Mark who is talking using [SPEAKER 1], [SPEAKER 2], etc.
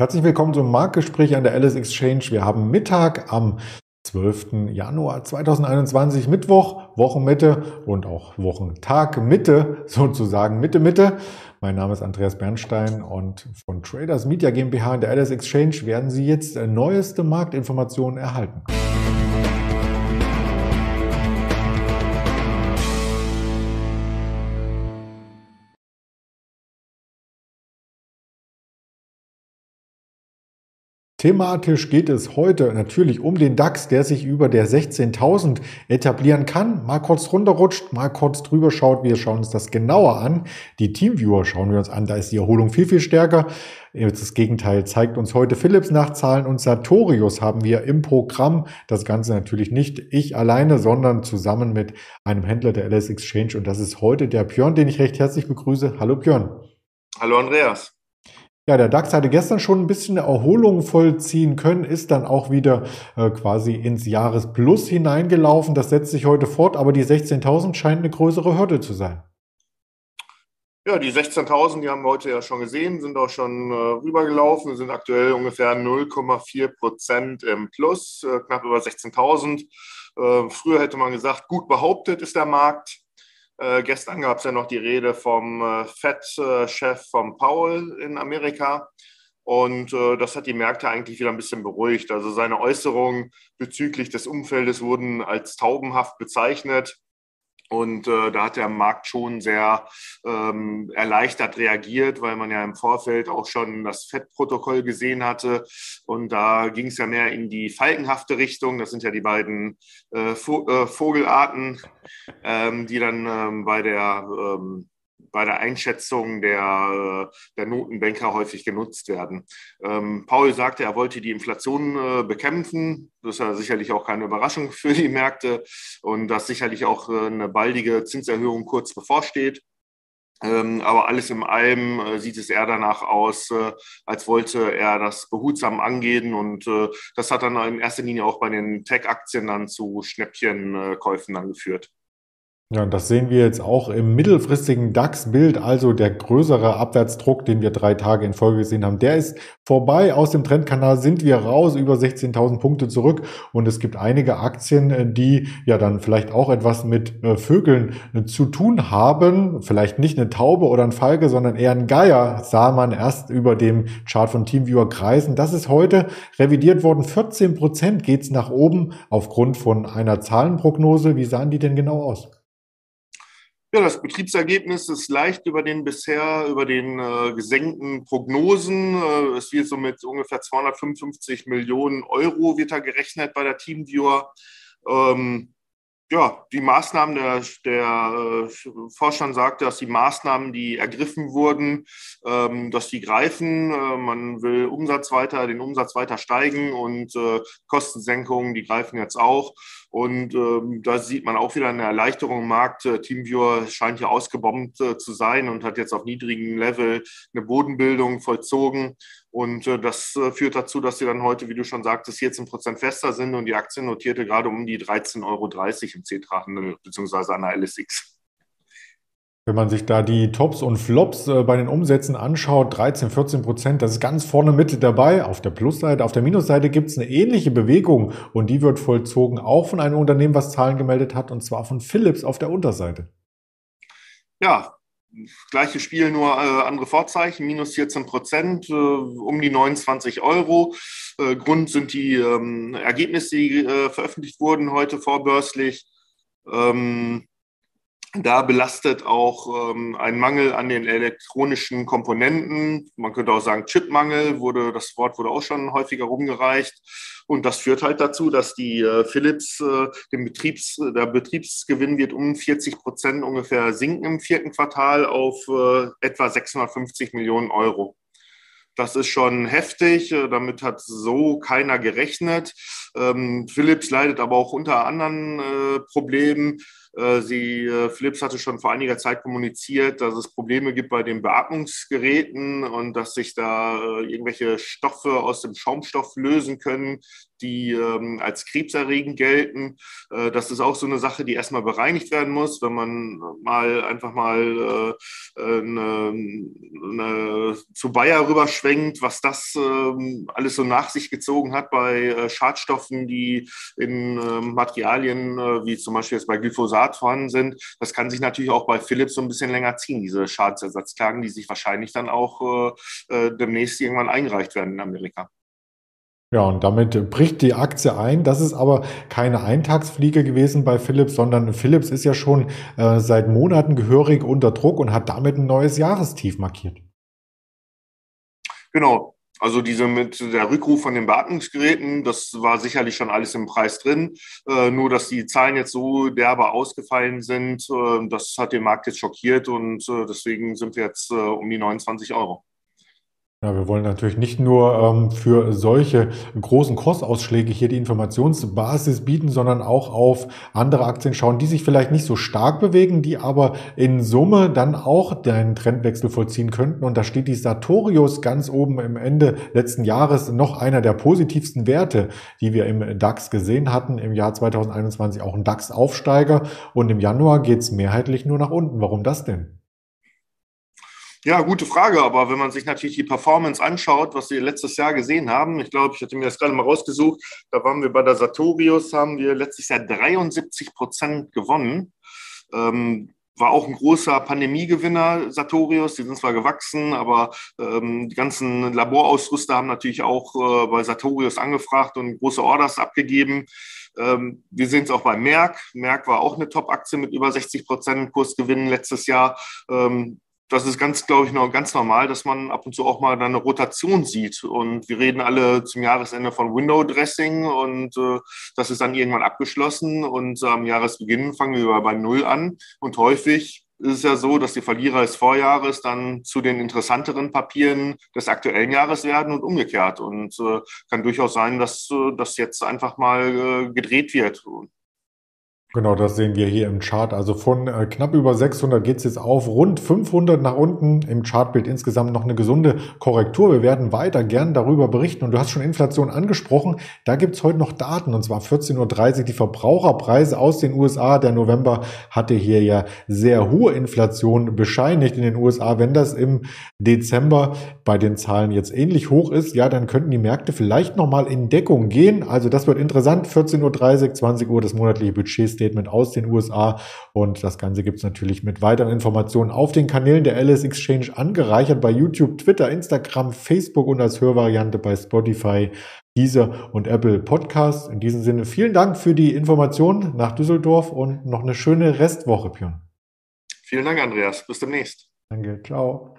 [SPEAKER 1] Herzlich willkommen zum Marktgespräch an der Alice Exchange. Wir haben Mittag am 12. Januar 2021, Mittwoch, Wochenmitte und auch Wochentag Mitte, sozusagen Mitte, Mitte. Mein Name ist Andreas Bernstein und von Traders Media GmbH in der Alice Exchange werden Sie jetzt neueste Marktinformationen erhalten. Thematisch geht es heute natürlich um den DAX, der sich über der 16.000 etablieren kann. Mal kurz runterrutscht, mal kurz drüber schaut. Wir schauen uns das genauer an. Die Teamviewer schauen wir uns an. Da ist die Erholung viel, viel stärker. Das Gegenteil zeigt uns heute Philips Nachzahlen und Sartorius haben wir im Programm. Das Ganze natürlich nicht ich alleine, sondern zusammen mit einem Händler der LS Exchange. Und das ist heute der Björn, den ich recht herzlich begrüße. Hallo Björn.
[SPEAKER 2] Hallo Andreas.
[SPEAKER 1] Ja, der DAX hatte gestern schon ein bisschen Erholung vollziehen können, ist dann auch wieder äh, quasi ins Jahresplus hineingelaufen. Das setzt sich heute fort, aber die 16.000 scheint eine größere Hürde zu sein.
[SPEAKER 2] Ja, die 16.000, die haben wir heute ja schon gesehen, sind auch schon äh, rübergelaufen, sind aktuell ungefähr 0,4 Prozent im Plus, äh, knapp über 16.000. Äh, früher hätte man gesagt, gut behauptet ist der Markt. Äh, gestern gab es ja noch die Rede vom äh, Fed-Chef von Powell in Amerika. Und äh, das hat die Märkte eigentlich wieder ein bisschen beruhigt. Also seine Äußerungen bezüglich des Umfeldes wurden als taubenhaft bezeichnet. Und äh, da hat der Markt schon sehr ähm, erleichtert reagiert, weil man ja im Vorfeld auch schon das FED-Protokoll gesehen hatte. Und da ging es ja mehr in die falkenhafte Richtung. Das sind ja die beiden äh, äh Vogelarten, ähm, die dann ähm, bei der ähm, bei der Einschätzung der, der Notenbanker häufig genutzt werden. Ähm, Paul sagte, er wollte die Inflation äh, bekämpfen. Das ist ja sicherlich auch keine Überraschung für die Märkte und dass sicherlich auch äh, eine baldige Zinserhöhung kurz bevorsteht. Ähm, aber alles in allem äh, sieht es eher danach aus, äh, als wollte er das behutsam angehen. Und äh, das hat dann in erster Linie auch bei den Tech-Aktien dann zu Schnäppchenkäufen dann geführt.
[SPEAKER 1] Ja, und das sehen wir jetzt auch im mittelfristigen DAX-Bild, also der größere Abwärtsdruck, den wir drei Tage in Folge gesehen haben, der ist vorbei. Aus dem Trendkanal sind wir raus, über 16.000 Punkte zurück. Und es gibt einige Aktien, die ja dann vielleicht auch etwas mit äh, Vögeln äh, zu tun haben. Vielleicht nicht eine Taube oder ein Falke, sondern eher ein Geier, sah man erst über dem Chart von Teamviewer kreisen. Das ist heute revidiert worden. 14 Prozent geht's nach oben aufgrund von einer Zahlenprognose. Wie sahen die denn genau aus?
[SPEAKER 2] Ja, das Betriebsergebnis ist leicht über den bisher, über den äh, gesenkten Prognosen. Äh, es wird so mit ungefähr 255 Millionen Euro wird da gerechnet bei der Teamviewer. Ähm, ja, die Maßnahmen, der, der äh, Vorstand sagte, dass die Maßnahmen, die ergriffen wurden, ähm, dass die greifen. Äh, man will Umsatz weiter, den Umsatz weiter steigen und äh, Kostensenkungen, die greifen jetzt auch. Und ähm, da sieht man auch wieder eine Erleichterung im Markt. Äh, Teamviewer scheint hier ausgebombt zu sein und hat jetzt auf niedrigem Level eine Bodenbildung vollzogen. Und äh, das äh, führt dazu, dass sie dann heute, wie du schon sagtest, 14 Prozent fester sind und die Aktie notierte gerade um die 13,30 Euro im C-Drachen beziehungsweise an der LSX.
[SPEAKER 1] Wenn man sich da die Tops und Flops äh, bei den Umsätzen anschaut, 13, 14 Prozent, das ist ganz vorne mit dabei. Auf der Plusseite, auf der Minusseite gibt es eine ähnliche Bewegung und die wird vollzogen auch von einem Unternehmen, was Zahlen gemeldet hat, und zwar von Philips auf der Unterseite.
[SPEAKER 2] Ja, gleiche Spiel, nur äh, andere Vorzeichen, minus 14 Prozent, äh, um die 29 Euro. Äh, Grund sind die ähm, Ergebnisse, die äh, veröffentlicht wurden heute vorbörslich. Ähm, da belastet auch ähm, ein Mangel an den elektronischen Komponenten. Man könnte auch sagen Chipmangel, wurde, das Wort wurde auch schon häufiger rumgereicht. Und das führt halt dazu, dass die äh, Philips, äh, dem Betriebs, der Betriebsgewinn wird um 40 Prozent ungefähr sinken im vierten Quartal auf äh, etwa 650 Millionen Euro. Das ist schon heftig. Äh, damit hat so keiner gerechnet. Ähm, Philips leidet aber auch unter anderen äh, Problemen. Äh, sie, äh, Philips hatte schon vor einiger Zeit kommuniziert, dass es Probleme gibt bei den Beatmungsgeräten und dass sich da äh, irgendwelche Stoffe aus dem Schaumstoff lösen können, die ähm, als krebserregend gelten. Äh, das ist auch so eine Sache, die erstmal bereinigt werden muss. Wenn man mal einfach mal äh, eine, eine, zu Bayer rüberschwenkt, was das ähm, alles so nach sich gezogen hat bei äh, Schadstoffen, die in ähm, Materialien äh, wie zum Beispiel jetzt bei Glyphosat vorhanden sind, das kann sich natürlich auch bei Philips so ein bisschen länger ziehen, diese Schadensersatzklagen, die sich wahrscheinlich dann auch äh, äh demnächst irgendwann eingereicht werden in Amerika.
[SPEAKER 1] Ja, und damit bricht die Aktie ein. Das ist aber keine Eintagsfliege gewesen bei Philips, sondern Philips ist ja schon äh, seit Monaten gehörig unter Druck und hat damit ein neues Jahrestief markiert.
[SPEAKER 2] Genau. Also diese mit der Rückruf von den Beatmungsgeräten, das war sicherlich schon alles im Preis drin. Äh, nur, dass die Zahlen jetzt so derbe ausgefallen sind, äh, das hat den Markt jetzt schockiert und äh, deswegen sind wir jetzt äh, um die 29 Euro.
[SPEAKER 1] Ja, wir wollen natürlich nicht nur ähm, für solche großen Kursausschläge hier die Informationsbasis bieten, sondern auch auf andere Aktien schauen, die sich vielleicht nicht so stark bewegen, die aber in Summe dann auch den Trendwechsel vollziehen könnten. Und da steht die Sartorius ganz oben im Ende letzten Jahres noch einer der positivsten Werte, die wir im DAX gesehen hatten. Im Jahr 2021 auch ein DAX-Aufsteiger und im Januar geht's mehrheitlich nur nach unten. Warum das denn?
[SPEAKER 2] Ja, gute Frage, aber wenn man sich natürlich die Performance anschaut, was wir letztes Jahr gesehen haben, ich glaube, ich hatte mir das gerade mal rausgesucht, da waren wir bei der Sartorius, haben wir letztes Jahr 73 Prozent gewonnen. Ähm, war auch ein großer Pandemiegewinner, Sartorius. Die sind zwar gewachsen, aber ähm, die ganzen Laborausrüster haben natürlich auch äh, bei Sartorius angefragt und große Orders abgegeben. Ähm, wir sehen es auch bei Merck. Merck war auch eine Top-Aktie mit über 60 Prozent Kursgewinnen letztes Jahr. Ähm, das ist ganz, glaube ich, noch ganz normal, dass man ab und zu auch mal eine Rotation sieht. Und wir reden alle zum Jahresende von Window Dressing und äh, das ist dann irgendwann abgeschlossen und am Jahresbeginn fangen wir bei Null an. Und häufig ist es ja so, dass die Verlierer des Vorjahres dann zu den interessanteren Papieren des aktuellen Jahres werden und umgekehrt. Und äh, kann durchaus sein, dass äh, das jetzt einfach mal äh, gedreht wird.
[SPEAKER 1] Genau, das sehen wir hier im Chart. Also von äh, knapp über 600 geht es jetzt auf rund 500 nach unten. Im Chartbild insgesamt noch eine gesunde Korrektur. Wir werden weiter gern darüber berichten. Und du hast schon Inflation angesprochen. Da gibt es heute noch Daten. Und zwar 14.30 Uhr die Verbraucherpreise aus den USA. Der November hatte hier ja sehr hohe Inflation bescheinigt in den USA. Wenn das im Dezember bei den Zahlen jetzt ähnlich hoch ist, ja, dann könnten die Märkte vielleicht nochmal in Deckung gehen. Also das wird interessant. 14.30 Uhr, 20 Uhr das monatliche Budget Statement aus den USA. Und das Ganze gibt es natürlich mit weiteren Informationen auf den Kanälen der LS Exchange angereichert bei YouTube, Twitter, Instagram, Facebook und als Hörvariante bei Spotify, Deezer und Apple Podcasts. In diesem Sinne vielen Dank für die Informationen nach Düsseldorf und noch eine schöne Restwoche, Björn.
[SPEAKER 2] Vielen Dank, Andreas. Bis demnächst.
[SPEAKER 1] Danke. Ciao.